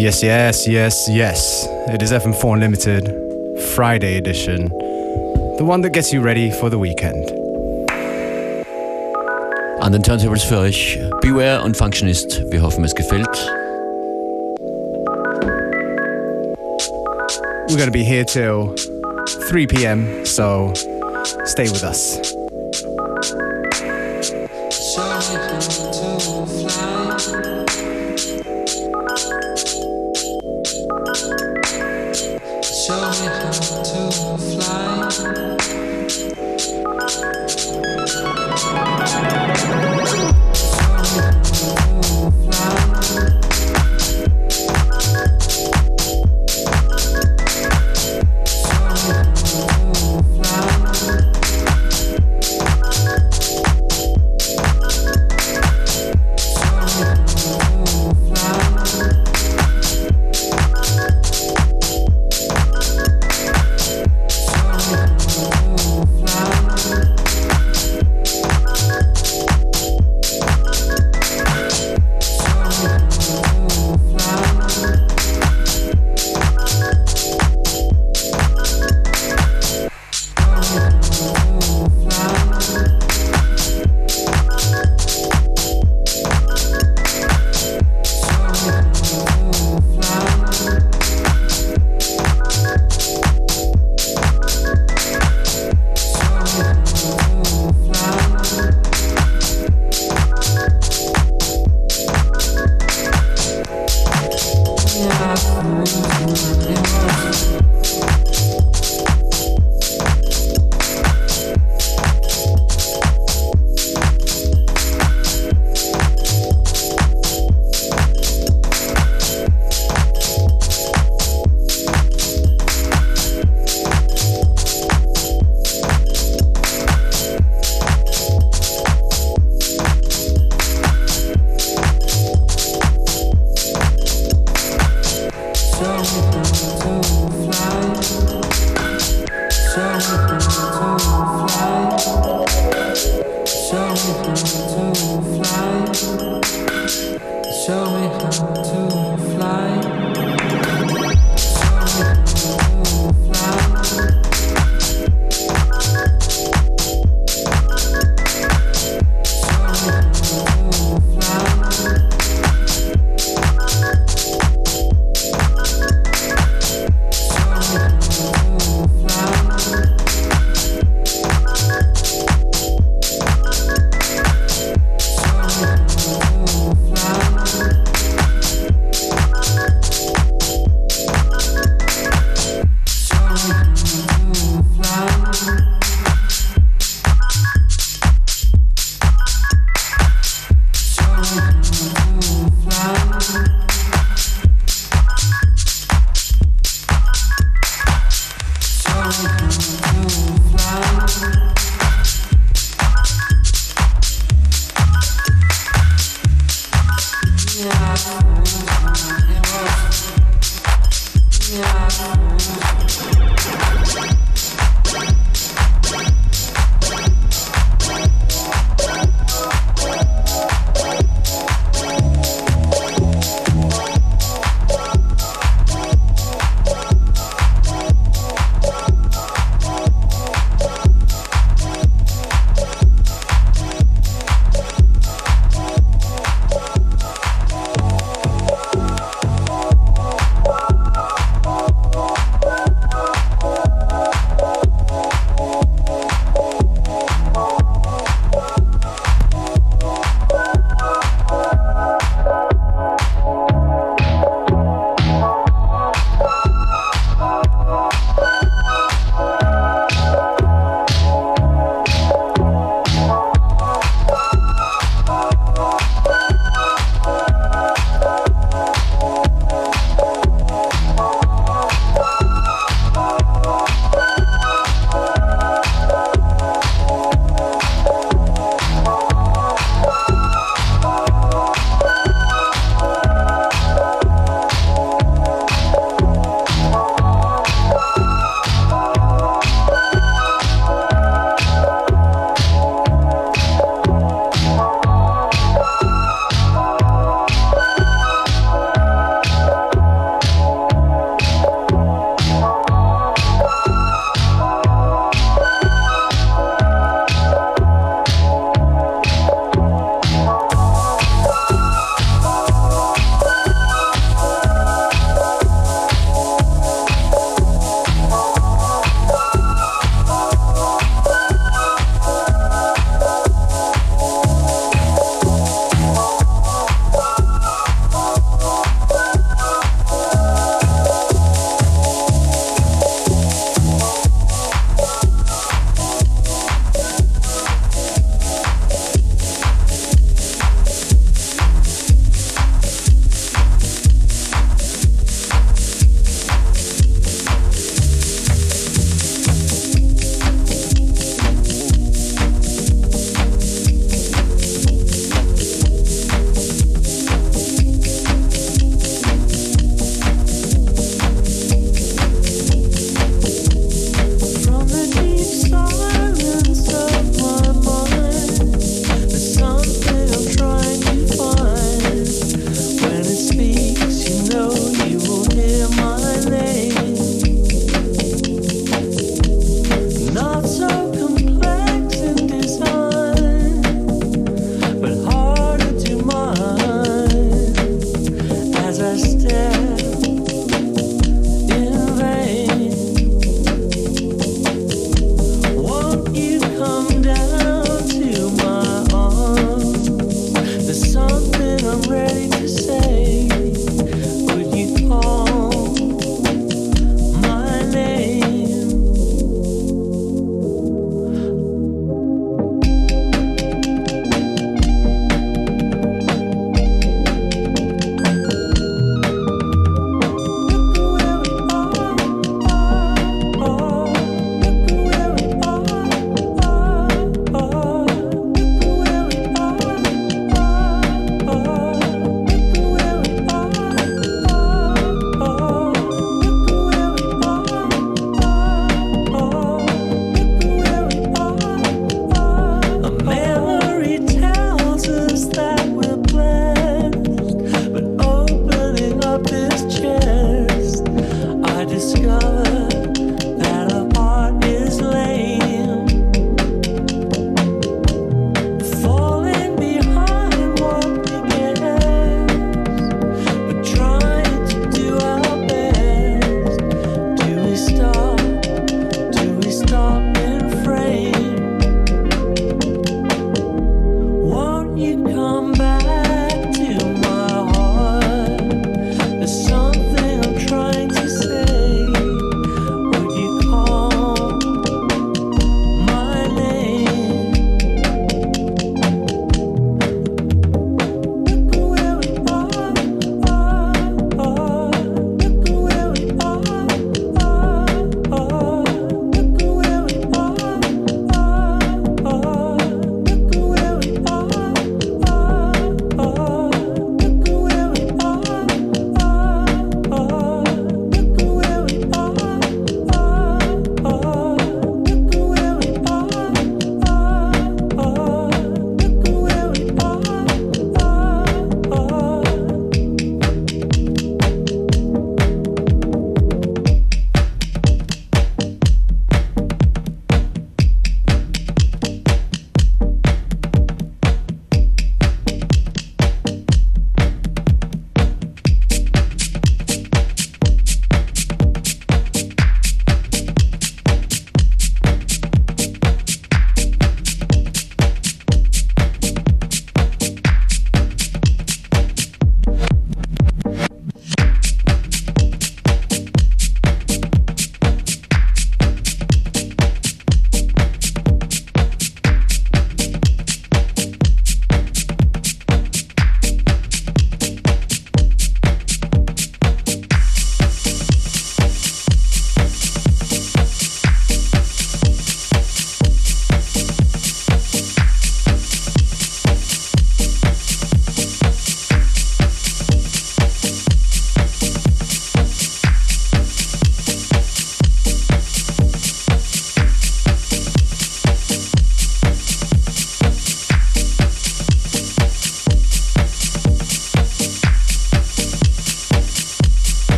Yes, yes, yes, yes. It is FM4 Unlimited, Friday edition. The one that gets you ready for the weekend. An den Turntables für euch Beware und Functionist. Wir hoffen, es gefällt. We're going to be here till 3 p.m., so stay with us. understand.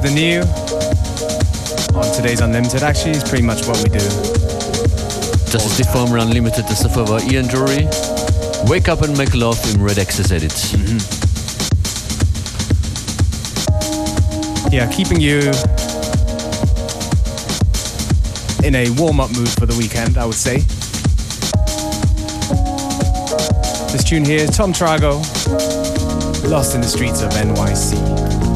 to the new on today's Unlimited. Actually, it's pretty much what we do. Das ist die Formel Unlimited. the davor war Ian Dury. Wake Up and Make Love in Red Access Edit. Mm -hmm. Yeah, keeping you in a warm-up mood for the weekend, I would say. This tune here is Tom Trago, Lost in the Streets of NYC.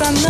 пацана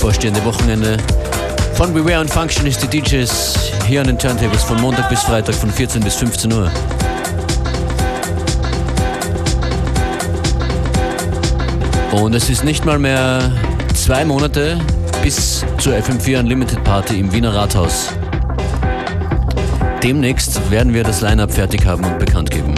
bevorstehende Wochenende. Von Beware und Function ist die DJs hier an den Turntables von Montag bis Freitag von 14 bis 15 Uhr. Und es ist nicht mal mehr zwei Monate bis zur FM4 Unlimited Party im Wiener Rathaus. Demnächst werden wir das Line-Up fertig haben und bekannt geben.